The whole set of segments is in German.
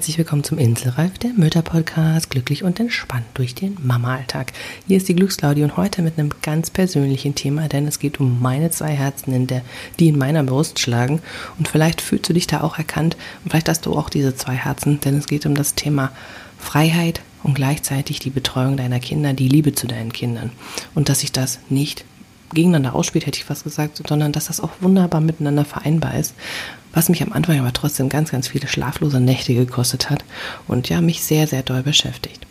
Herzlich willkommen zum Inselreif, der Mütter-Podcast, glücklich und entspannt durch den Mama-Alltag. Hier ist die Glücksklaudi und heute mit einem ganz persönlichen Thema, denn es geht um meine zwei Herzen, in der, die in meiner Brust schlagen. Und vielleicht fühlst du dich da auch erkannt und vielleicht hast du auch diese zwei Herzen, denn es geht um das Thema Freiheit und gleichzeitig die Betreuung deiner Kinder, die Liebe zu deinen Kindern. Und dass sich das nicht gegeneinander ausspielt, hätte ich fast gesagt, sondern dass das auch wunderbar miteinander vereinbar ist was mich am Anfang aber trotzdem ganz, ganz viele schlaflose Nächte gekostet hat und ja, mich sehr, sehr doll beschäftigt.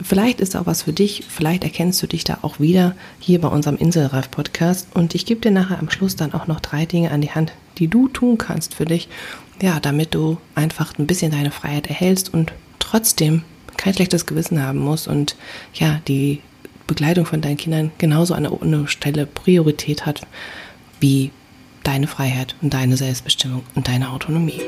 Vielleicht ist auch was für dich, vielleicht erkennst du dich da auch wieder hier bei unserem Inselreif-Podcast und ich gebe dir nachher am Schluss dann auch noch drei Dinge an die Hand, die du tun kannst für dich, ja, damit du einfach ein bisschen deine Freiheit erhältst und trotzdem kein schlechtes Gewissen haben musst und ja, die Begleitung von deinen Kindern genauso an der Stelle Priorität hat wie deine Freiheit und deine Selbstbestimmung und deine Autonomie.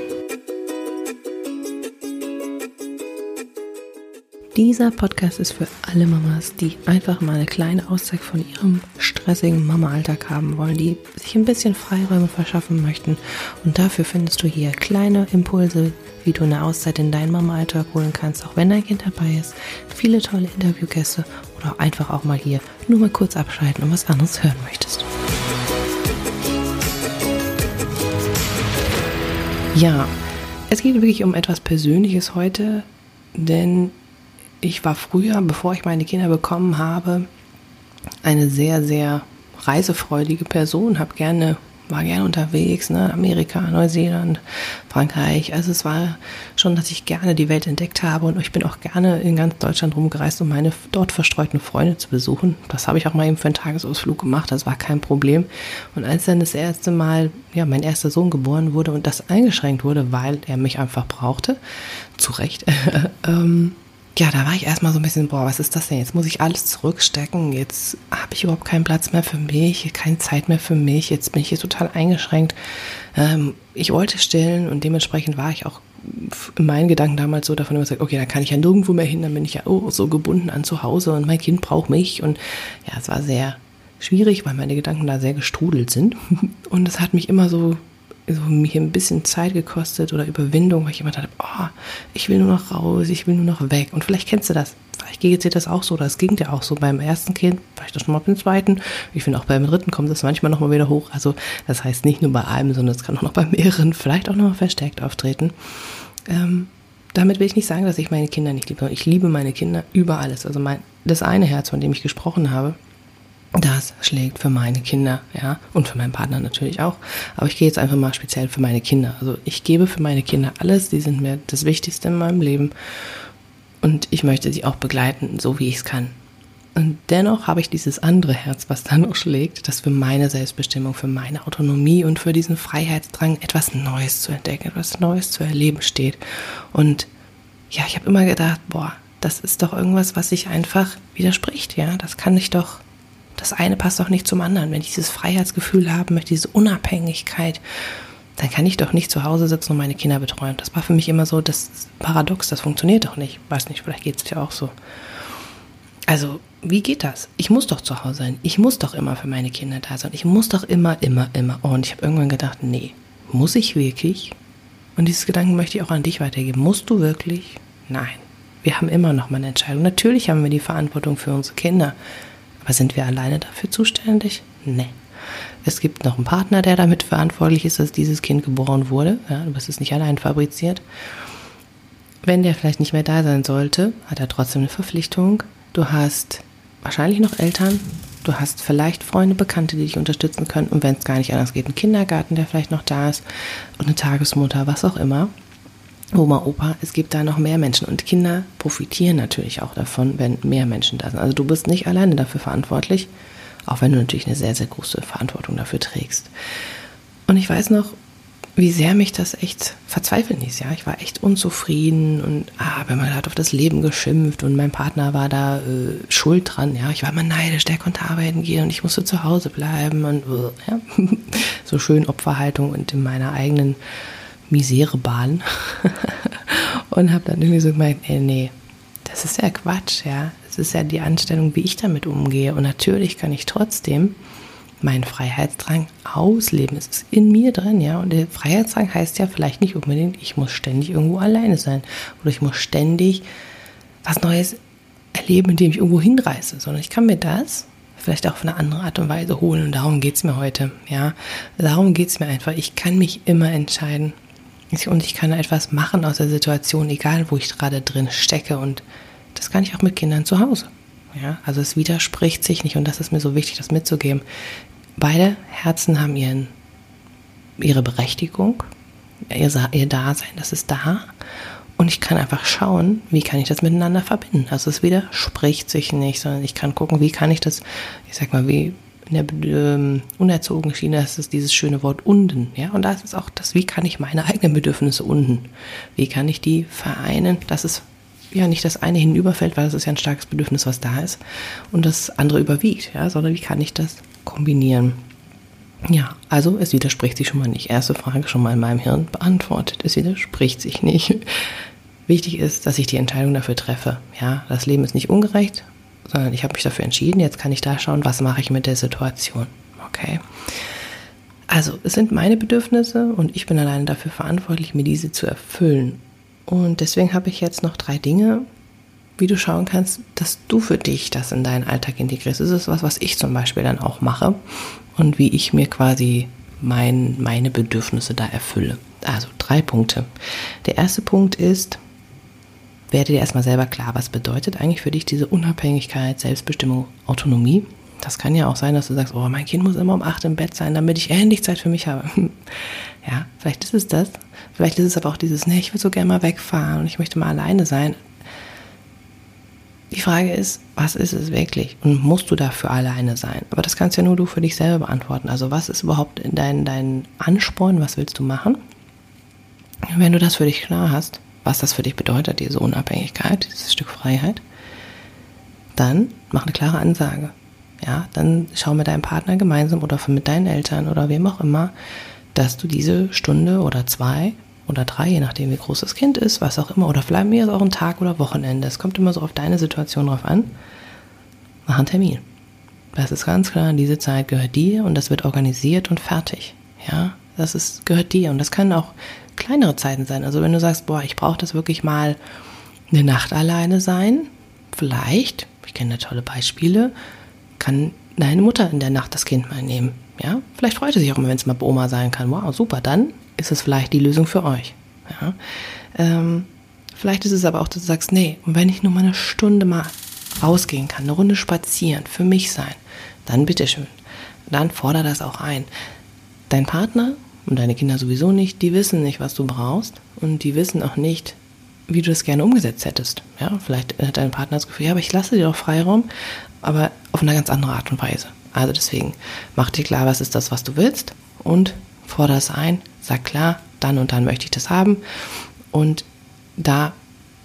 Dieser Podcast ist für alle Mamas, die einfach mal eine kleine Auszeit von ihrem stressigen Mama-Alltag haben wollen, die sich ein bisschen Freiräume verschaffen möchten. Und dafür findest du hier kleine Impulse, wie du eine Auszeit in deinen Mama-Alltag holen kannst, auch wenn dein Kind dabei ist. Viele tolle Interviewgäste oder einfach auch mal hier nur mal kurz abschalten und was anderes hören möchtest. Ja, es geht wirklich um etwas Persönliches heute, denn ich war früher, bevor ich meine Kinder bekommen habe, eine sehr, sehr reisefreudige Person, habe gerne war gerne unterwegs, ne? Amerika, Neuseeland, Frankreich. Also es war schon, dass ich gerne die Welt entdeckt habe und ich bin auch gerne in ganz Deutschland rumgereist, um meine dort verstreuten Freunde zu besuchen. Das habe ich auch mal eben für einen Tagesausflug gemacht, das war kein Problem. Und als dann das erste Mal, ja, mein erster Sohn geboren wurde und das eingeschränkt wurde, weil er mich einfach brauchte, zu Recht, ähm, ja, da war ich erstmal so ein bisschen, boah, was ist das denn? Jetzt muss ich alles zurückstecken. Jetzt habe ich überhaupt keinen Platz mehr für mich, keine Zeit mehr für mich. Jetzt bin ich hier total eingeschränkt. Ähm, ich wollte stillen und dementsprechend war ich auch in meinen Gedanken damals so davon überzeugt, okay, dann kann ich ja nirgendwo mehr hin, dann bin ich ja oh, so gebunden an zu Hause und mein Kind braucht mich. Und ja, es war sehr schwierig, weil meine Gedanken da sehr gestrudelt sind. Und es hat mich immer so so mir ein bisschen Zeit gekostet oder Überwindung, weil ich immer dachte, oh, ich will nur noch raus, ich will nur noch weg. Und vielleicht kennst du das. Vielleicht geht dir das auch so, das ging dir auch so beim ersten Kind, vielleicht auch schon mal beim zweiten. Ich finde auch beim dritten kommt das manchmal nochmal wieder hoch. Also das heißt nicht nur bei einem, sondern es kann auch noch bei mehreren, vielleicht auch nochmal verstärkt auftreten. Ähm, damit will ich nicht sagen, dass ich meine Kinder nicht liebe. Ich liebe meine Kinder über alles. Also mein, das eine Herz, von dem ich gesprochen habe, das schlägt für meine Kinder, ja, und für meinen Partner natürlich auch. Aber ich gehe jetzt einfach mal speziell für meine Kinder. Also ich gebe für meine Kinder alles, die sind mir das Wichtigste in meinem Leben. Und ich möchte sie auch begleiten, so wie ich es kann. Und dennoch habe ich dieses andere Herz, was da noch schlägt, das für meine Selbstbestimmung, für meine Autonomie und für diesen Freiheitsdrang, etwas Neues zu entdecken, etwas Neues zu erleben steht. Und ja, ich habe immer gedacht, boah, das ist doch irgendwas, was sich einfach widerspricht, ja. Das kann ich doch das eine passt doch nicht zum anderen. Wenn ich dieses Freiheitsgefühl haben möchte, diese Unabhängigkeit, dann kann ich doch nicht zu Hause sitzen und meine Kinder betreuen. Das war für mich immer so das Paradox, das funktioniert doch nicht. Weiß nicht, vielleicht geht es ja auch so. Also, wie geht das? Ich muss doch zu Hause sein. Ich muss doch immer für meine Kinder da sein. Ich muss doch immer, immer, immer. Und ich habe irgendwann gedacht, nee, muss ich wirklich? Und dieses Gedanken möchte ich auch an dich weitergeben. Musst du wirklich? Nein. Wir haben immer noch mal eine Entscheidung. Natürlich haben wir die Verantwortung für unsere Kinder. Aber sind wir alleine dafür zuständig? Nee. Es gibt noch einen Partner, der damit verantwortlich ist, dass dieses Kind geboren wurde. Ja, du bist es nicht allein fabriziert. Wenn der vielleicht nicht mehr da sein sollte, hat er trotzdem eine Verpflichtung. Du hast wahrscheinlich noch Eltern. Du hast vielleicht Freunde, Bekannte, die dich unterstützen können. Und wenn es gar nicht anders geht, einen Kindergarten, der vielleicht noch da ist. Und eine Tagesmutter, was auch immer. Oma, Opa, es gibt da noch mehr Menschen und Kinder profitieren natürlich auch davon, wenn mehr Menschen da sind. Also du bist nicht alleine dafür verantwortlich, auch wenn du natürlich eine sehr, sehr große Verantwortung dafür trägst. Und ich weiß noch, wie sehr mich das echt verzweifeln ließ, ja. Ich war echt unzufrieden und ah, wenn man hat auf das Leben geschimpft und mein Partner war da äh, schuld dran, ja. Ich war immer neidisch, der konnte arbeiten gehen und ich musste zu Hause bleiben und uh, ja. so schön Opferhaltung und in meiner eigenen Miserebahn und habe dann irgendwie so gemeint, ey, nee, das ist ja Quatsch, ja. Das ist ja die Anstellung, wie ich damit umgehe. Und natürlich kann ich trotzdem meinen Freiheitsdrang ausleben. Es ist in mir drin, ja. Und der Freiheitsdrang heißt ja vielleicht nicht unbedingt, ich muss ständig irgendwo alleine sein oder ich muss ständig was Neues erleben, indem ich irgendwo hinreise, sondern ich kann mir das vielleicht auch auf eine andere Art und Weise holen. Und darum geht es mir heute, ja. Darum geht es mir einfach. Ich kann mich immer entscheiden. Und ich kann etwas machen aus der Situation, egal wo ich gerade drin stecke. Und das kann ich auch mit Kindern zu Hause. Ja, also es widerspricht sich nicht und das ist mir so wichtig, das mitzugeben. Beide Herzen haben ihren, ihre Berechtigung, ihr, ihr Dasein, das ist da. Und ich kann einfach schauen, wie kann ich das miteinander verbinden. Also es widerspricht sich nicht, sondern ich kann gucken, wie kann ich das, ich sag mal, wie in der ähm, unerzogenen Schiene ist es dieses schöne Wort unden. Ja? Und da ist es auch das, wie kann ich meine eigenen Bedürfnisse unden? Wie kann ich die vereinen, dass es ja nicht das eine hinüberfällt, weil das ist ja ein starkes Bedürfnis, was da ist, und das andere überwiegt, ja, sondern wie kann ich das kombinieren? Ja, also es widerspricht sich schon mal nicht. Erste Frage schon mal in meinem Hirn beantwortet. Es widerspricht sich nicht. Wichtig ist, dass ich die Entscheidung dafür treffe. Ja, das Leben ist nicht ungerecht, sondern ich habe mich dafür entschieden. Jetzt kann ich da schauen, was mache ich mit der Situation. Okay. Also, es sind meine Bedürfnisse und ich bin alleine dafür verantwortlich, mir diese zu erfüllen. Und deswegen habe ich jetzt noch drei Dinge, wie du schauen kannst, dass du für dich das in deinen Alltag integrierst. Das ist was, was ich zum Beispiel dann auch mache und wie ich mir quasi mein, meine Bedürfnisse da erfülle. Also drei Punkte. Der erste Punkt ist, werde dir erstmal selber klar, was bedeutet eigentlich für dich diese Unabhängigkeit, Selbstbestimmung, Autonomie. Das kann ja auch sein, dass du sagst, oh, mein Kind muss immer um acht im Bett sein, damit ich endlich Zeit für mich habe. ja, vielleicht ist es das. Vielleicht ist es aber auch dieses, ne, ich will so gerne mal wegfahren und ich möchte mal alleine sein. Die Frage ist, was ist es wirklich? Und musst du dafür alleine sein? Aber das kannst ja nur du für dich selber beantworten. Also was ist überhaupt dein, dein Ansporn? Was willst du machen? Wenn du das für dich klar hast, was das für dich bedeutet, diese Unabhängigkeit, dieses Stück Freiheit, dann mach eine klare Ansage. Ja, dann schau mit deinem Partner gemeinsam oder mit deinen Eltern oder wem auch immer, dass du diese Stunde oder zwei oder drei, je nachdem wie groß das Kind ist, was auch immer, oder vielleicht mir ist auch ein Tag oder Wochenende. Es kommt immer so auf deine Situation drauf an. Mach einen Termin. Das ist ganz klar, diese Zeit gehört dir und das wird organisiert und fertig. Ja, das ist, gehört dir und das können auch kleinere Zeiten sein. Also wenn du sagst, boah, ich brauche das wirklich mal eine Nacht alleine sein, vielleicht, ich kenne da tolle Beispiele, kann deine Mutter in der Nacht das Kind mal nehmen. Ja, vielleicht freut er sich auch immer, wenn es mal bei Oma sein kann. Wow, super, dann ist es vielleicht die Lösung für euch. Ja, ähm, vielleicht ist es aber auch, dass du sagst, nee, und wenn ich nur mal eine Stunde mal rausgehen kann, eine Runde spazieren, für mich sein, dann bitteschön. Dann fordere das auch ein. Dein Partner und deine Kinder sowieso nicht, die wissen nicht, was du brauchst und die wissen auch nicht, wie du das gerne umgesetzt hättest. Ja, vielleicht hat dein Partner das Gefühl, ja, aber ich lasse dir doch Freiraum, aber auf eine ganz andere Art und Weise. Also deswegen, mach dir klar, was ist das, was du willst und fordere es ein, sag klar, dann und dann möchte ich das haben und da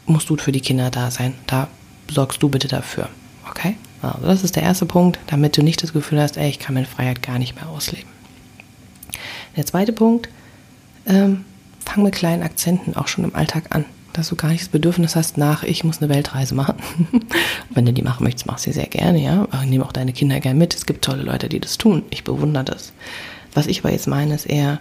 musst du für die Kinder da sein. Da sorgst du bitte dafür. Okay? Also das ist der erste Punkt, damit du nicht das Gefühl hast, ey, ich kann meine Freiheit gar nicht mehr ausleben. Der zweite Punkt, ähm, fang mit kleinen Akzenten auch schon im Alltag an dass du gar nicht das Bedürfnis hast nach, ich muss eine Weltreise machen. wenn du die machen möchtest, mach sie sehr gerne, ja. Aber nimm auch deine Kinder gerne mit. Es gibt tolle Leute, die das tun. Ich bewundere das. Was ich aber jetzt meine, ist eher,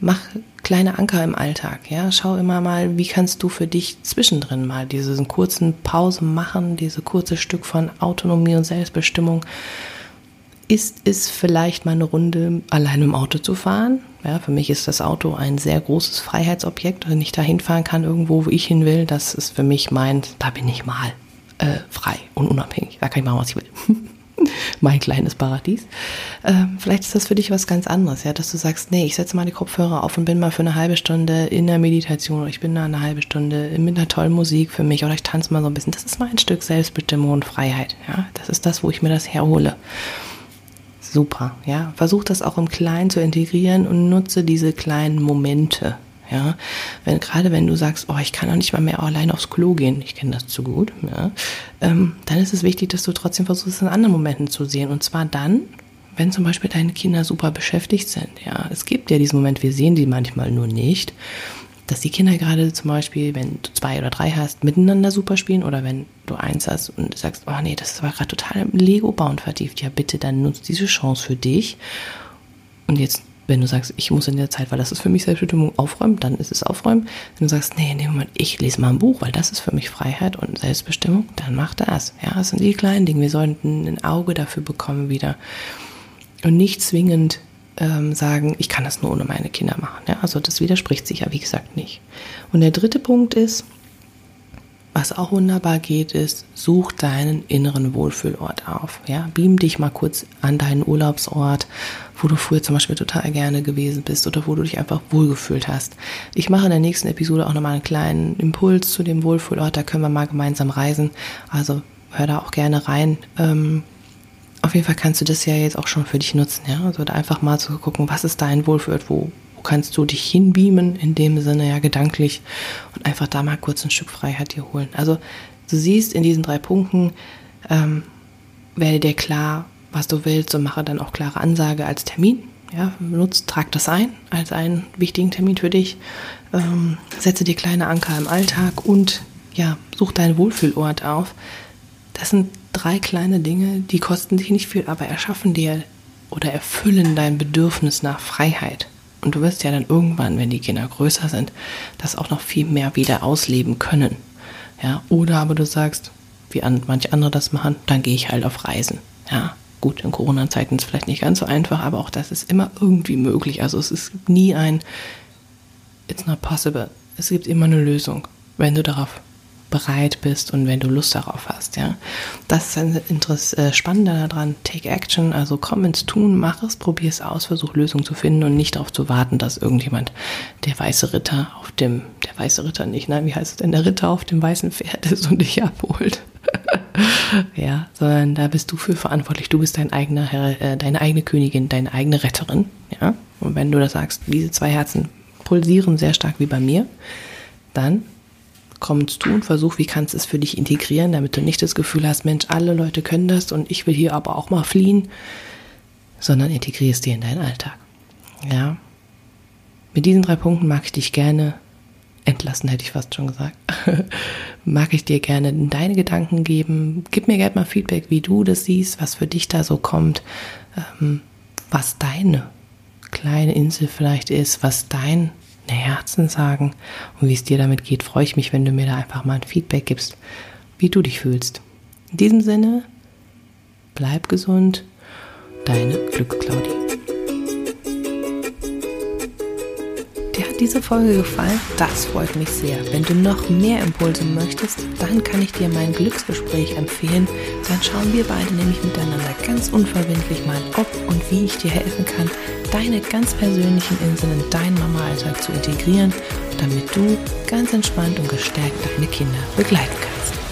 mach kleine Anker im Alltag, ja. Schau immer mal, wie kannst du für dich zwischendrin mal diese kurzen Pausen machen, diese kurze Stück von Autonomie und Selbstbestimmung ist es vielleicht mal eine Runde allein im Auto zu fahren. Ja, für mich ist das Auto ein sehr großes Freiheitsobjekt. Wenn ich da hinfahren kann, irgendwo, wo ich hin will, das ist für mich mein, da bin ich mal äh, frei und unabhängig. Da kann ich machen, was ich will. mein kleines Paradies. Ähm, vielleicht ist das für dich was ganz anderes, ja, dass du sagst, nee, ich setze mal die Kopfhörer auf und bin mal für eine halbe Stunde in der Meditation oder ich bin da eine halbe Stunde mit einer tollen Musik für mich oder ich tanze mal so ein bisschen. Das ist mein Stück Selbstbestimmung und Freiheit, ja. Das ist das, wo ich mir das herhole super. Ja, versuch das auch im Kleinen zu integrieren und nutze diese kleinen Momente. Ja, wenn, gerade wenn du sagst, oh, ich kann auch nicht mal mehr allein aufs Klo gehen, ich kenne das zu gut, ja, ähm, dann ist es wichtig, dass du trotzdem versuchst, es in anderen Momenten zu sehen. Und zwar dann, wenn zum Beispiel deine Kinder super beschäftigt sind. Ja, es gibt ja diesen Moment, wir sehen die manchmal nur nicht. Dass die Kinder gerade zum Beispiel, wenn du zwei oder drei hast, miteinander super spielen oder wenn du eins hast und sagst, oh nee, das war gerade total im Lego-Bauen vertieft, ja bitte, dann nutzt diese Chance für dich. Und jetzt, wenn du sagst, ich muss in der Zeit, weil das ist für mich Selbstbestimmung, aufräumen, dann ist es aufräumen. Wenn du sagst, nee, in dem Moment, ich lese mal ein Buch, weil das ist für mich Freiheit und Selbstbestimmung, dann mach das. Ja, das sind die kleinen Dinge. Wir sollten ein Auge dafür bekommen wieder. Und nicht zwingend ähm, sagen, ich kann das nur ohne meine Kinder machen. Ja? Also das widerspricht sich ja, wie gesagt, nicht. Und der dritte Punkt ist, was auch wunderbar geht, ist, such deinen inneren Wohlfühlort auf. Ja, beam dich mal kurz an deinen Urlaubsort, wo du früher zum Beispiel total gerne gewesen bist oder wo du dich einfach wohlgefühlt hast. Ich mache in der nächsten Episode auch nochmal einen kleinen Impuls zu dem Wohlfühlort. Da können wir mal gemeinsam reisen. Also hör da auch gerne rein. Ähm, auf jeden Fall kannst du das ja jetzt auch schon für dich nutzen, ja. Also einfach mal zu gucken, was ist dein Wohlfühlt, wo, wo kannst du dich hinbeamen, in dem Sinne ja gedanklich und einfach da mal kurz ein Stück Freiheit dir holen. Also du siehst in diesen drei Punkten, ähm, werde dir klar, was du willst und mache dann auch klare Ansage als Termin. Ja, nutzt, trag das ein als einen wichtigen Termin für dich. Ähm, setze dir kleine Anker im Alltag und ja, such deinen Wohlfühlort auf. Das sind drei kleine Dinge, die kosten dich nicht viel, aber erschaffen dir oder erfüllen dein Bedürfnis nach Freiheit. Und du wirst ja dann irgendwann, wenn die Kinder größer sind, das auch noch viel mehr wieder ausleben können. Ja, oder aber du sagst, wie manche andere das machen, dann gehe ich halt auf Reisen. Ja, gut, in Corona-Zeiten ist es vielleicht nicht ganz so einfach, aber auch das ist immer irgendwie möglich. Also es ist nie ein It's not possible. Es gibt immer eine Lösung, wenn du darauf bereit bist und wenn du Lust darauf hast, ja. Das ist ein Interesse, äh, Spannende daran. Take action, also komm ins Tun, mach es, probier es aus, versuch Lösungen zu finden und nicht darauf zu warten, dass irgendjemand der weiße Ritter auf dem, der weiße Ritter nicht, nein, wie heißt es denn, der Ritter auf dem weißen Pferd ist und dich abholt. ja, sondern da bist du für verantwortlich. Du bist dein eigener Herr, äh, deine eigene Königin, deine eigene Retterin, ja. Und wenn du da sagst, diese zwei Herzen pulsieren sehr stark wie bei mir, dann komm ins Tun, versuch, wie kannst du es für dich integrieren, damit du nicht das Gefühl hast, Mensch, alle Leute können das und ich will hier aber auch mal fliehen, sondern integrier es dir in deinen Alltag. Ja. Mit diesen drei Punkten mag ich dich gerne entlassen, hätte ich fast schon gesagt. mag ich dir gerne deine Gedanken geben. Gib mir gerne mal Feedback, wie du das siehst, was für dich da so kommt, ähm, was deine kleine Insel vielleicht ist, was dein Herzen sagen und wie es dir damit geht, freue ich mich, wenn du mir da einfach mal ein Feedback gibst, wie du dich fühlst. In diesem Sinne, bleib gesund, deine Glücksclaudie. Hat diese Folge gefallen? Das freut mich sehr. Wenn du noch mehr Impulse möchtest, dann kann ich dir mein Glücksgespräch empfehlen. Dann schauen wir beide nämlich miteinander ganz unverbindlich mal, ob und wie ich dir helfen kann, deine ganz persönlichen Inseln in deinen Mama-Alltag zu integrieren, damit du ganz entspannt und gestärkt deine Kinder begleiten kannst.